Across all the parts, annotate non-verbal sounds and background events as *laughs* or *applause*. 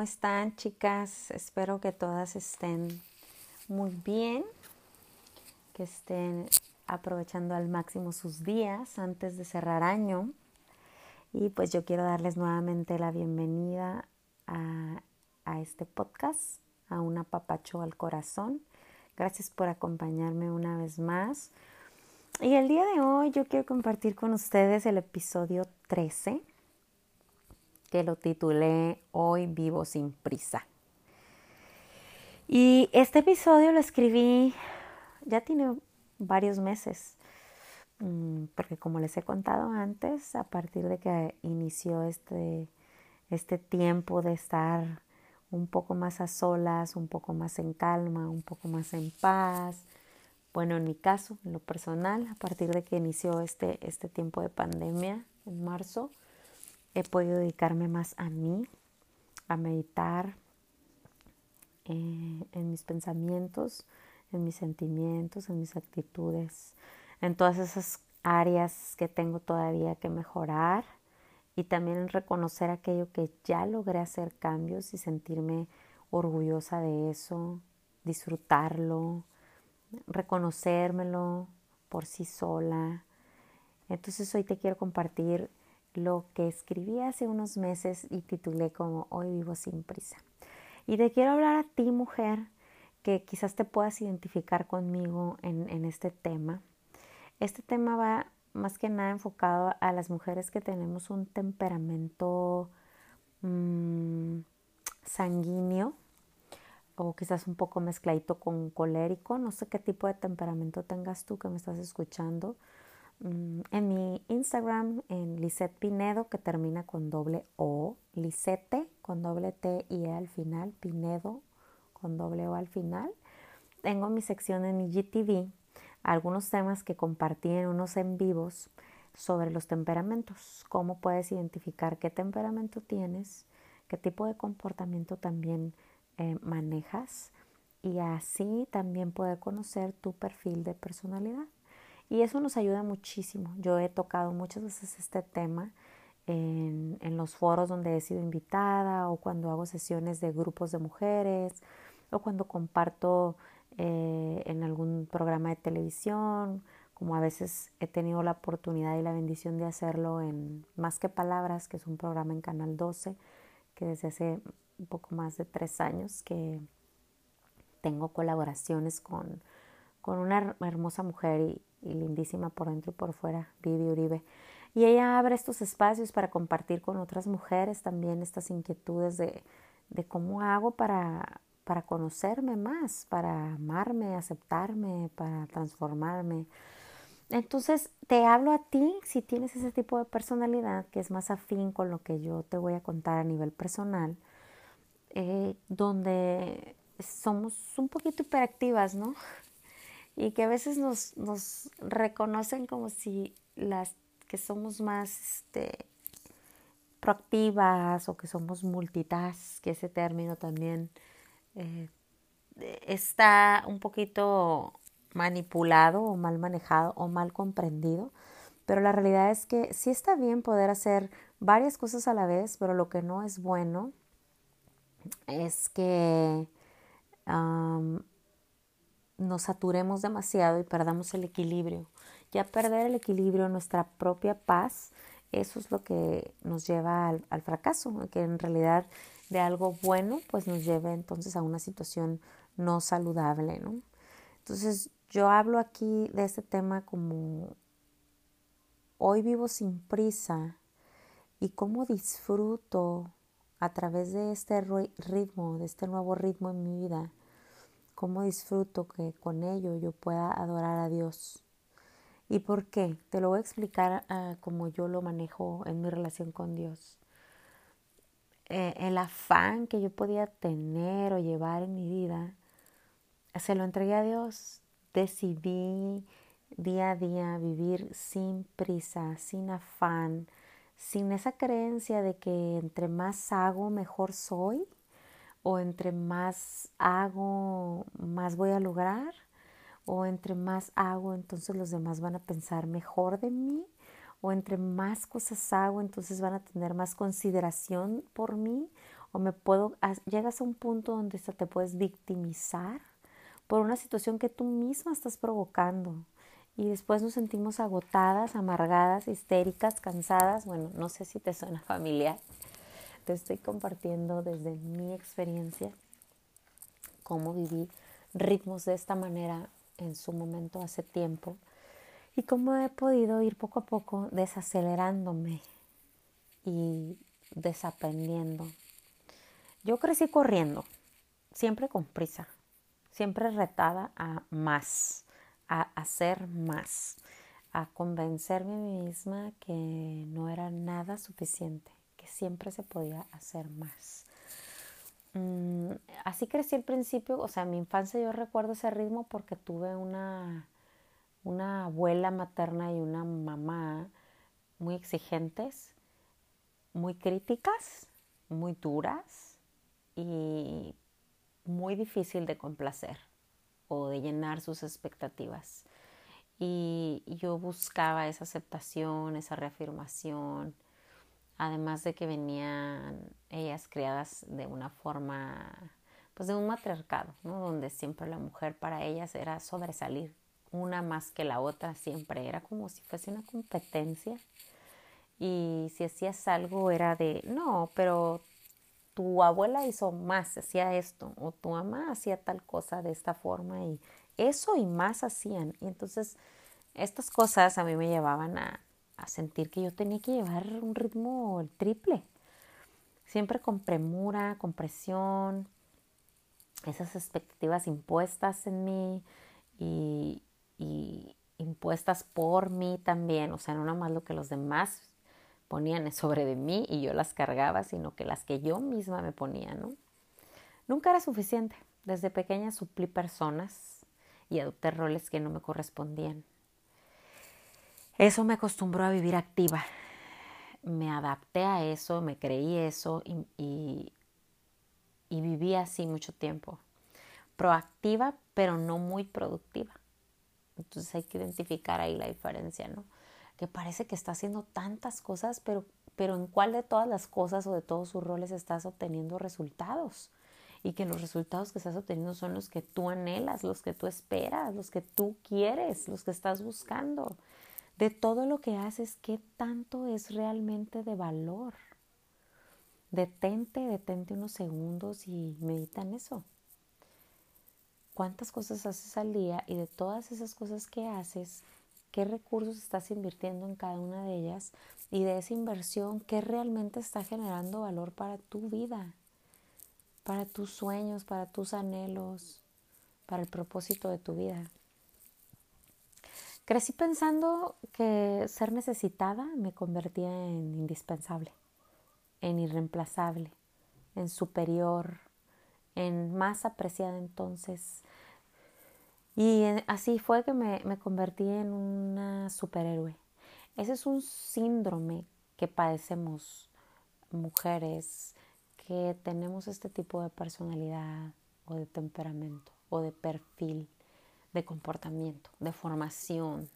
¿cómo están chicas? Espero que todas estén muy bien, que estén aprovechando al máximo sus días antes de cerrar año. Y pues yo quiero darles nuevamente la bienvenida a, a este podcast, a un apapacho al corazón. Gracias por acompañarme una vez más. Y el día de hoy yo quiero compartir con ustedes el episodio 13 que lo titulé Hoy vivo sin prisa. Y este episodio lo escribí, ya tiene varios meses, mm, porque como les he contado antes, a partir de que inició este, este tiempo de estar un poco más a solas, un poco más en calma, un poco más en paz. Bueno, en mi caso, en lo personal, a partir de que inició este, este tiempo de pandemia en marzo, he podido dedicarme más a mí, a meditar eh, en mis pensamientos, en mis sentimientos, en mis actitudes, en todas esas áreas que tengo todavía que mejorar y también reconocer aquello que ya logré hacer cambios y sentirme orgullosa de eso, disfrutarlo, reconocérmelo por sí sola. Entonces hoy te quiero compartir lo que escribí hace unos meses y titulé como Hoy vivo sin prisa. Y te quiero hablar a ti, mujer, que quizás te puedas identificar conmigo en, este tema. Este tema va más que nada enfocado a las mujeres que tenemos un temperamento mm, sanguíneo o quizás un poco mezcladito con colérico. No sé qué tipo de temperamento tengas tú que me estás escuchando. Mm, en mi Instagram, en Lisette Pinedo, que termina con doble O, Lisette con doble T y E al final, Pinedo con doble O al final. Tengo mi sección en IGTV, algunos temas que compartí en unos en vivos sobre los temperamentos, cómo puedes identificar qué temperamento tienes, qué tipo de comportamiento también eh, manejas y así también poder conocer tu perfil de personalidad. Y eso nos ayuda muchísimo. Yo he tocado muchas veces este tema en, los foros donde he sido invitada o cuando hago sesiones de grupos de mujeres o cuando comparto eh, en algún programa de televisión, como a veces he tenido la oportunidad y la bendición de hacerlo en Más que Palabras, que es un programa en Canal 12, que desde hace un poco más de tres años que tengo colaboraciones con, con una hermosa mujer y lindísima por dentro y por fuera, Vivi Uribe. Y ella abre estos espacios para compartir con otras mujeres también estas inquietudes de, de cómo hago para, para conocerme más, para amarme, aceptarme, para transformarme. Entonces, te hablo a ti si tienes ese tipo de personalidad que es más afín con lo que yo te voy a contar a nivel personal, eh, donde somos un poquito hiperactivas, ¿no? Y que a veces nos, nos reconocen como si las que somos más este, proactivas o que somos multitask, que ese término también eh, está un poquito manipulado o mal manejado o mal comprendido, pero la realidad es que sí está bien poder hacer varias cosas a la vez, pero lo que no es bueno es que nos saturemos demasiado y perdamos el equilibrio. Ya perder el equilibrio, nuestra propia paz, eso es lo que nos lleva al, fracaso, que en realidad de algo bueno pues nos lleve entonces a una situación no saludable, ¿no? Entonces yo hablo aquí de este tema como hoy vivo sin prisa y cómo disfruto a través de este ritmo, de este nuevo ritmo en mi vida, cómo disfruto que con ello yo pueda adorar a Dios. ¿Y por qué? Te lo voy a explicar uh, como yo lo manejo en mi relación con Dios. Eh, el afán que yo podía tener o llevar en mi vida, se lo entregué a Dios. Decidí día a día vivir sin prisa, sin afán, sin esa creencia de que entre más hago, mejor soy o entre más hago, más voy a lograr, o entre más hago, entonces los demás van a pensar mejor de mí, o entre más cosas hago, entonces van a tener más consideración por mí, o me puedo, llegas a un punto donde hasta te puedes victimizar por una situación que tú misma estás provocando. Y después nos sentimos agotadas, amargadas, histéricas, cansadas. Bueno, no sé si te suena familiar. Te estoy compartiendo desde mi experiencia cómo viví ritmos de esta manera en su momento hace tiempo y cómo he podido ir poco a poco desacelerándome y desaprendiendo. Yo crecí corriendo, siempre con prisa, siempre retada a más, a hacer más, a convencerme a mí misma que no era nada suficiente, siempre se podía hacer más. Mm, así crecí al principio, o sea, en mi infancia yo recuerdo ese ritmo porque tuve una, una abuela materna y una mamá muy exigentes, muy críticas, muy duras y muy difícil de complacer o de llenar sus expectativas. Y yo buscaba esa aceptación, esa reafirmación, además de que venían ellas criadas de una forma, pues de un matriarcado, ¿no? donde siempre la mujer para ellas era sobresalir, una más que la otra, siempre era como si fuese una competencia. Y si hacías algo era de, no, pero tu abuela hizo más, hacía esto, o tu mamá hacía tal cosa de esta forma, y eso y más hacían. Y entonces estas cosas a mí me llevaban a, sentir que yo tenía que llevar un ritmo triple, siempre con premura, con presión, esas expectativas impuestas en mí y, y impuestas por mí también, o sea, no nada más lo que los demás ponían sobre de mí y yo las cargaba, sino que las que yo misma me ponía, ¿no? Nunca era suficiente. Desde pequeña suplí personas y adopté roles que no me correspondían. Eso me acostumbró a vivir activa. Me adapté a eso, me creí eso y, viví así mucho tiempo. Proactiva, pero no muy productiva. Entonces hay que identificar ahí la diferencia, ¿no? Que parece que está haciendo tantas cosas, pero, pero en cuál de todas las cosas o de todos sus roles estás obteniendo resultados. Y que los resultados que estás obteniendo son los que tú anhelas, los que tú esperas, los que tú quieres, los que estás buscando de todo lo que haces, qué tanto es realmente de valor. Detente, detente unos segundos y medita en eso. ¿Cuántas cosas haces al día? Y de todas esas cosas que haces, ¿qué recursos estás invirtiendo en cada una de ellas? Y de esa inversión, ¿qué realmente está generando valor para tu vida? Para tus sueños, para tus anhelos, para el propósito de tu vida. Crecí pensando que ser necesitada me convertía en indispensable, en irreemplazable, en superior, en más apreciada entonces. Y así fue que me, me convertí en una superhéroe. Ese es un síndrome que padecemos mujeres que tenemos este tipo de personalidad o de temperamento o de perfil de comportamiento, de formación.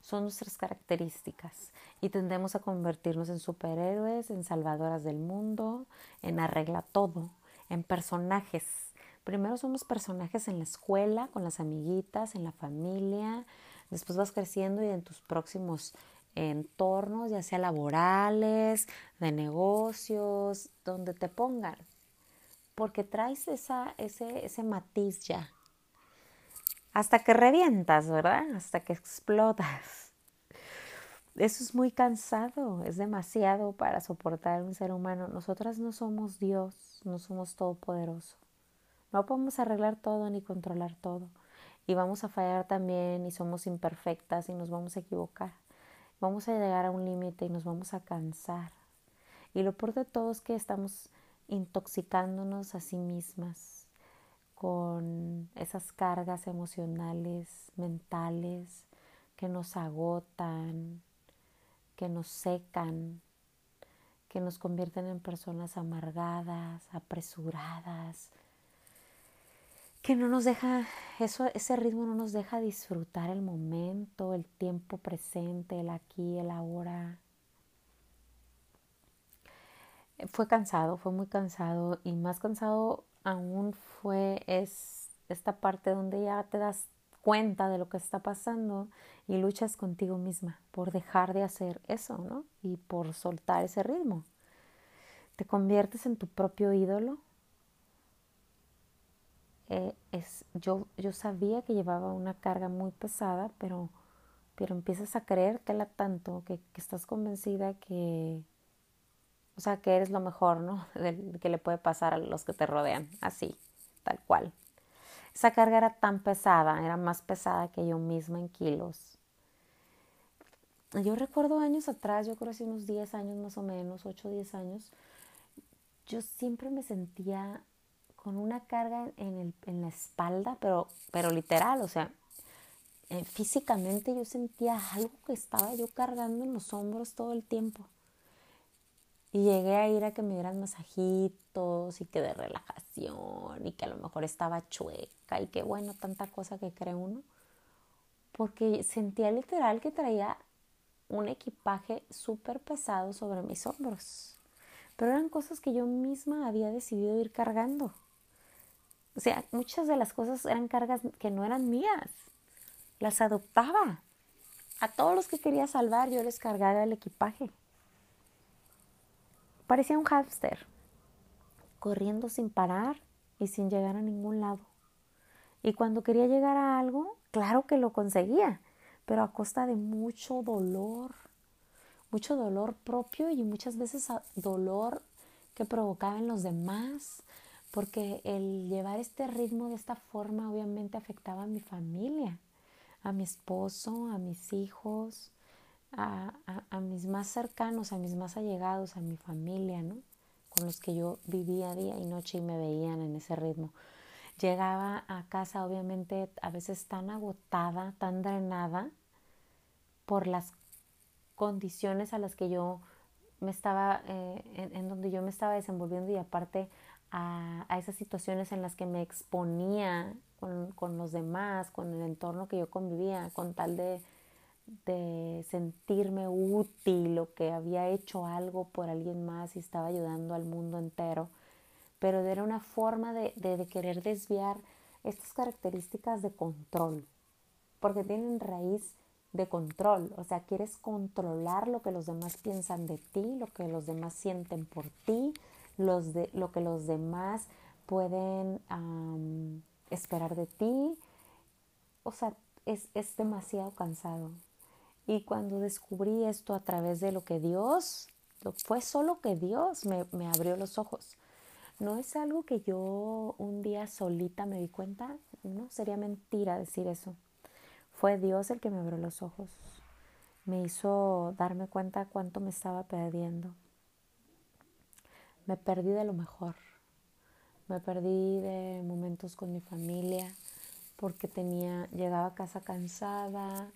Son nuestras características y tendemos a convertirnos en superhéroes, en salvadoras del mundo, en arregla todo, en personajes. Primero somos personajes en la escuela, con las amiguitas, en la familia, después vas creciendo y en tus próximos entornos, ya sea laborales, de negocios, donde te pongan, porque traes esa, ese, ese matiz ya hasta que revientas, ¿verdad? Hasta que explotas. Eso es muy cansado, es demasiado para soportar un ser humano. Nosotras no somos Dios, no somos todopoderoso. No podemos arreglar todo ni controlar todo. Y vamos a fallar también y somos imperfectas y nos vamos a equivocar. Vamos a llegar a un límite y nos vamos a cansar. Y lo peor de todo es que estamos intoxicándonos a sí mismas con esas cargas emocionales, mentales, que nos agotan, que nos secan, que nos convierten en personas amargadas, apresuradas, que no nos deja, eso, ese ritmo no nos deja disfrutar el momento, el tiempo presente, el aquí, el ahora. Fue cansado, fue muy cansado y más cansado aún fue es esta parte donde ya te das cuenta de lo que está pasando y luchas contigo misma por dejar de hacer eso, ¿no? Y por soltar ese ritmo. Te conviertes en tu propio ídolo. Eh, es, yo, yo sabía que llevaba una carga muy pesada, pero, pero empiezas a creértela tanto que, que estás convencida que, o sea, que eres lo mejor, ¿no? *laughs* que le puede pasar a los que te rodean, así, tal cual. Esa carga era tan pesada, era más pesada que yo misma en kilos. Yo recuerdo años atrás, yo creo hace unos 10 años más o menos, 8 o 10 años, yo siempre me sentía con una carga en, el, en la espalda, pero, pero literal, o sea, eh, físicamente yo sentía algo que estaba yo cargando en los hombros todo el tiempo. Y llegué a ir a que me dieran masajitos y que de relajación y que a lo mejor estaba chueca y que bueno, tanta cosa que cree uno. Porque sentía literal que traía un equipaje súper pesado sobre mis hombros. Pero eran cosas que yo misma había decidido ir cargando. O sea, muchas de las cosas eran cargas que no eran mías. Las adoptaba. A todos los que quería salvar yo les cargaba el equipaje. Parecía un hámster, corriendo sin parar y sin llegar a ningún lado. Y cuando quería llegar a algo, claro que lo conseguía, pero a costa de mucho dolor, mucho dolor propio y muchas veces dolor que provocaba en los demás, porque el llevar este ritmo de esta forma obviamente afectaba a mi familia, a mi esposo, a mis hijos, a, a, mis más cercanos, a mis más allegados, a mi familia, ¿no? Con los que yo vivía día y noche y me veían en ese ritmo. Llegaba a casa obviamente a veces tan agotada, tan drenada por las condiciones a las que yo me estaba, eh, en, donde yo me estaba desenvolviendo y aparte a, a, esas situaciones en las que me exponía con, con los demás, con el entorno que yo convivía, con tal de de sentirme útil o que había hecho algo por alguien más y estaba ayudando al mundo entero, pero era una forma de, de, querer desviar estas características de control, porque tienen raíz de control, o sea, quieres controlar lo que los demás piensan de ti, lo que los demás sienten por ti, los de, lo que los demás pueden esperar de ti, o sea, es, es demasiado cansado, y cuando descubrí esto a través de lo que Dios, fue solo que Dios me, me abrió los ojos. No es algo que yo un día solita me di cuenta, no, sería mentira decir eso. Fue Dios el que me abrió los ojos. Me hizo darme cuenta cuánto me estaba perdiendo. Me perdí de lo mejor. Me perdí de momentos con mi familia porque tenía llegaba a casa cansada,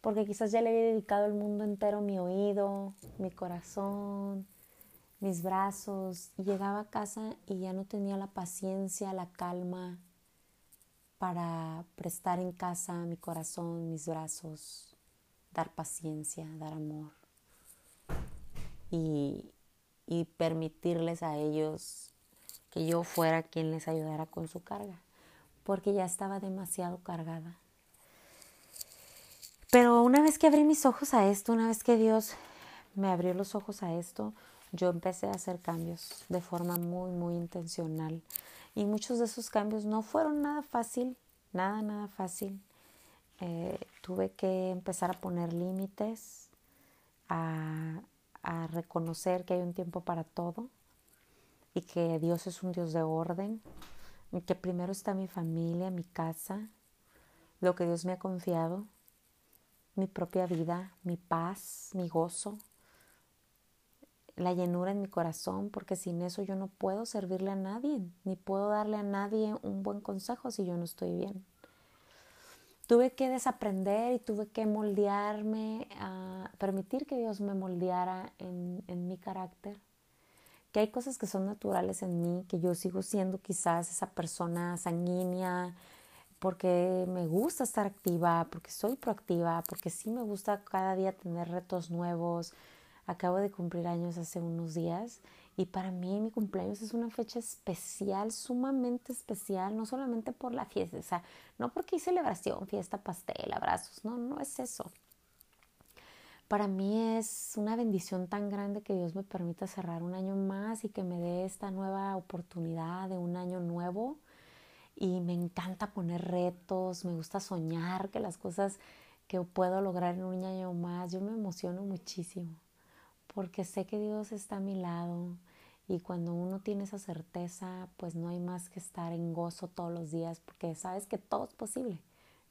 porque quizás ya le había dedicado el mundo entero mi oído, mi corazón, mis brazos, llegaba a casa y ya no tenía la paciencia, la calma para prestar en casa mi corazón, mis brazos, dar paciencia, dar amor y, y permitirles a ellos que yo fuera quien les ayudara con su carga, porque ya estaba demasiado cargada. Pero una vez que abrí mis ojos a esto, una vez que Dios me abrió los ojos a esto, yo empecé a hacer cambios de forma muy, muy intencional. Y muchos de esos cambios no fueron nada fácil, nada, nada fácil. Eh, tuve que empezar a poner límites, a, a reconocer que hay un tiempo para todo y que Dios es un Dios de orden y que primero está mi familia, mi casa, lo que Dios me ha confiado mi propia vida, mi paz, mi gozo, la llenura en mi corazón, porque sin eso yo no puedo servirle a nadie, ni puedo darle a nadie un buen consejo si yo no estoy bien. Tuve que desaprender y tuve que moldearme, a permitir que Dios me moldeara en, en mi carácter, que hay cosas que son naturales en mí, que yo sigo siendo quizás esa persona sanguínea, porque me gusta estar activa, porque soy proactiva, porque sí me gusta cada día tener retos nuevos. Acabo de cumplir años hace unos días y para mí mi cumpleaños es una fecha especial, sumamente especial, no solamente por la fiesta, o sea, no porque hay celebración, fiesta, pastel, abrazos, no, no es eso. Para mí es una bendición tan grande que Dios me permita cerrar un año más y que me dé esta nueva oportunidad de un año nuevo. Y me encanta poner retos, me gusta soñar que las cosas que puedo lograr en un año más, yo me emociono muchísimo porque sé que Dios está a mi lado y cuando uno tiene esa certeza, pues no hay más que estar en gozo todos los días porque sabes que todo es posible,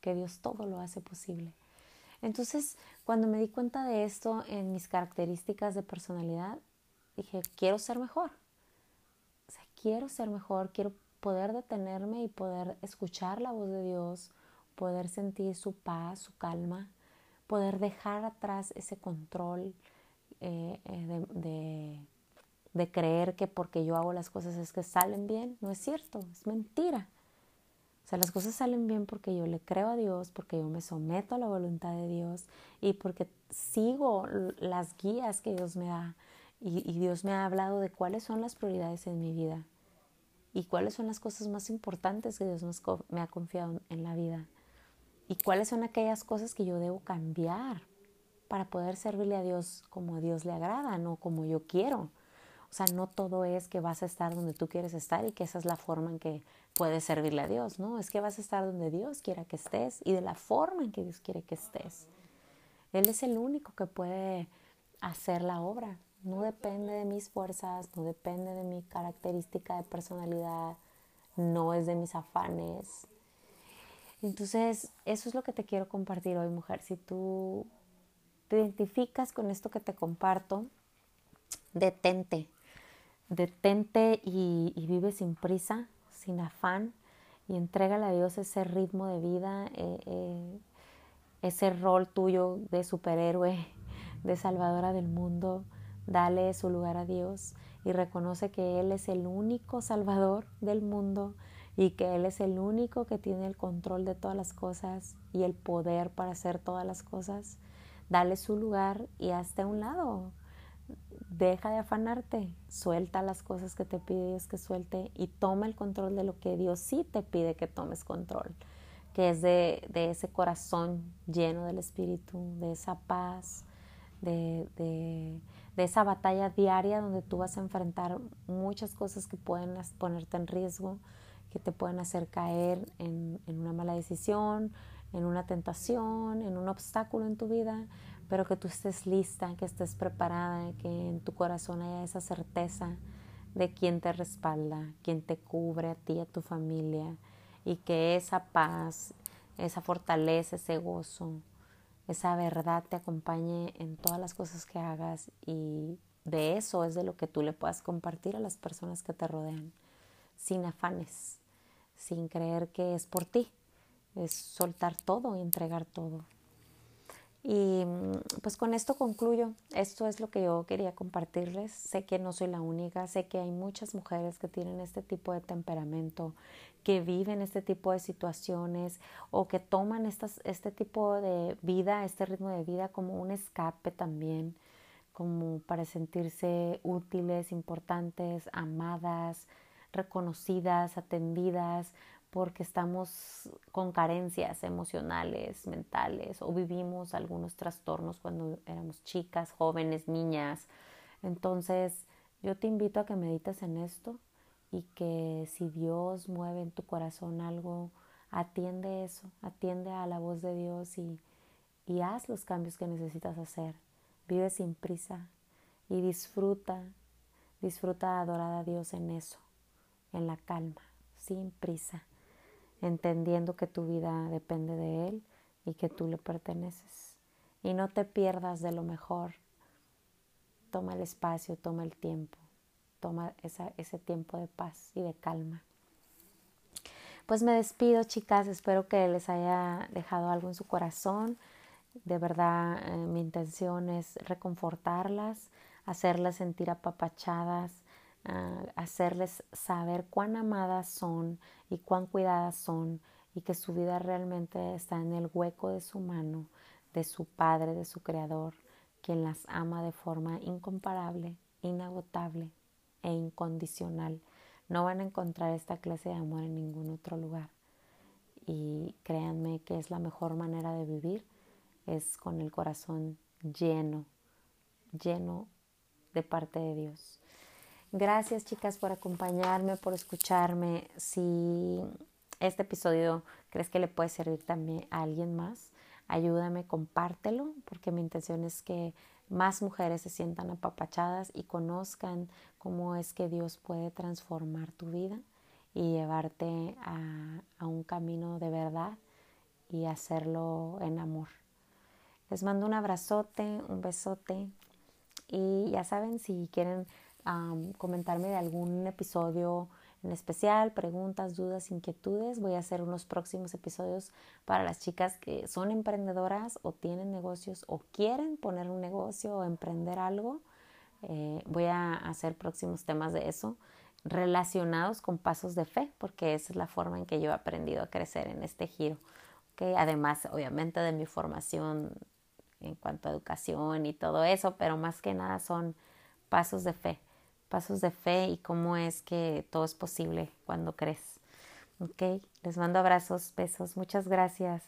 que Dios todo lo hace posible. Entonces, cuando me di cuenta de esto en mis características de personalidad, dije, quiero ser mejor. O sea, quiero ser mejor, quiero poder detenerme y poder escuchar la voz de Dios, poder sentir su paz, su calma, poder dejar atrás ese control eh, eh, de, de creer que porque yo hago las cosas es que salen bien. No es cierto, es mentira. O sea, las cosas salen bien porque yo le creo a Dios, porque yo me someto a la voluntad de Dios y porque sigo las guías que Dios me da. Y, Dios me ha hablado de cuáles son las prioridades en mi vida y cuáles son las cosas más importantes que Dios me ha confiado en la vida y cuáles son aquellas cosas que yo debo cambiar para poder servirle a Dios como a Dios le agrada, no como yo quiero. O sea, no todo es que vas a estar donde tú quieres estar y que esa es la forma en que puedes servirle a Dios, ¿no? Es que vas a estar donde Dios quiera que estés y de la forma en que Dios quiere que estés. Él es el único que puede hacer la obra. No depende de mis fuerzas, no depende de mi característica de personalidad, no es de mis afanes. Entonces, eso es lo que te quiero compartir hoy, mujer. Si tú te identificas con esto que te comparto, detente, detente y, vive sin prisa, sin afán y entrégale a Dios ese ritmo de vida, eh, eh, ese rol tuyo de superhéroe, de salvadora del mundo. Dale su lugar a Dios y reconoce que Él es el único salvador del mundo y que Él es el único que tiene el control de todas las cosas y el poder para hacer todas las cosas. Dale su lugar y hazte a un lado deja de afanarte, suelta las cosas que te pide Dios que suelte y toma el control de lo que Dios sí te pide que tomes control, que es de, ese corazón lleno del Espíritu, de esa paz, de, de, esa batalla diaria donde tú vas a enfrentar muchas cosas que pueden ponerte en riesgo, que te pueden hacer caer en, una mala decisión, en una tentación, en un obstáculo en tu vida, pero que tú estés lista, que estés preparada, que en tu corazón haya esa certeza de quién te respalda, quién te cubre a ti a tu familia, y que esa paz, esa fortaleza, ese gozo, esa verdad te acompañe en todas las cosas que hagas y de eso es de lo que tú le puedas compartir a las personas que te rodean, sin afanes, sin creer que es por ti, es soltar todo y entregar todo. Y mm, pues con esto concluyo. Esto es lo que yo quería compartirles. Sé que no soy la única, sé que hay muchas mujeres que tienen este tipo de temperamento, que viven este tipo de situaciones o que toman estas, este tipo de vida, este ritmo de vida como un escape también, como para sentirse útiles, importantes, amadas, reconocidas, atendidas, porque estamos con carencias emocionales, mentales o vivimos algunos trastornos cuando éramos chicas, jóvenes, niñas. Entonces, yo te invito a que medites en esto y que si Dios mueve en tu corazón algo, atiende eso, atiende a la voz de Dios y, y haz los cambios que necesitas hacer. Vive sin prisa y disfruta, disfruta adorar a Dios en eso, en la calma, sin prisa entendiendo que tu vida depende de Él y que tú le perteneces. Y no te pierdas de lo mejor. Toma el espacio, toma el tiempo, toma ese tiempo de paz y de calma. Pues me despido, chicas. Espero que les haya dejado algo en su corazón. De verdad, eh, mi intención es reconfortarlas, hacerlas sentir apapachadas, ah, hacerles saber cuán amadas son y cuán cuidadas son y que su vida realmente está en el hueco de su mano, de su Padre, de su Creador, quien las ama de forma incomparable, inagotable e incondicional. No van a encontrar esta clase de amor en ningún otro lugar. Y créanme que es la mejor manera de vivir, es con el corazón lleno, lleno de parte de Dios. Gracias chicas por acompañarme, por escucharme. Si este episodio crees que le puede servir también a alguien más, ayúdame, compártelo, porque mi intención es que más mujeres se sientan apapachadas y conozcan cómo es que Dios puede transformar tu vida y llevarte a, un camino de verdad y hacerlo en amor. Les mando un abrazote, un besote y ya saben, si quieren comentarme de algún episodio en especial, preguntas, dudas, inquietudes, voy a hacer unos próximos episodios para las chicas que son emprendedoras o tienen negocios o quieren poner un negocio o emprender algo. Eh, voy a hacer próximos temas de eso relacionados con pasos de fe, porque esa es la forma en que yo he aprendido a crecer en este giro. Además, obviamente, de mi formación en cuanto a educación y todo eso, pero más que nada son pasos de fe, pasos de fe y cómo es que todo es posible cuando crees. Ok, les mando abrazos, besos, muchas gracias.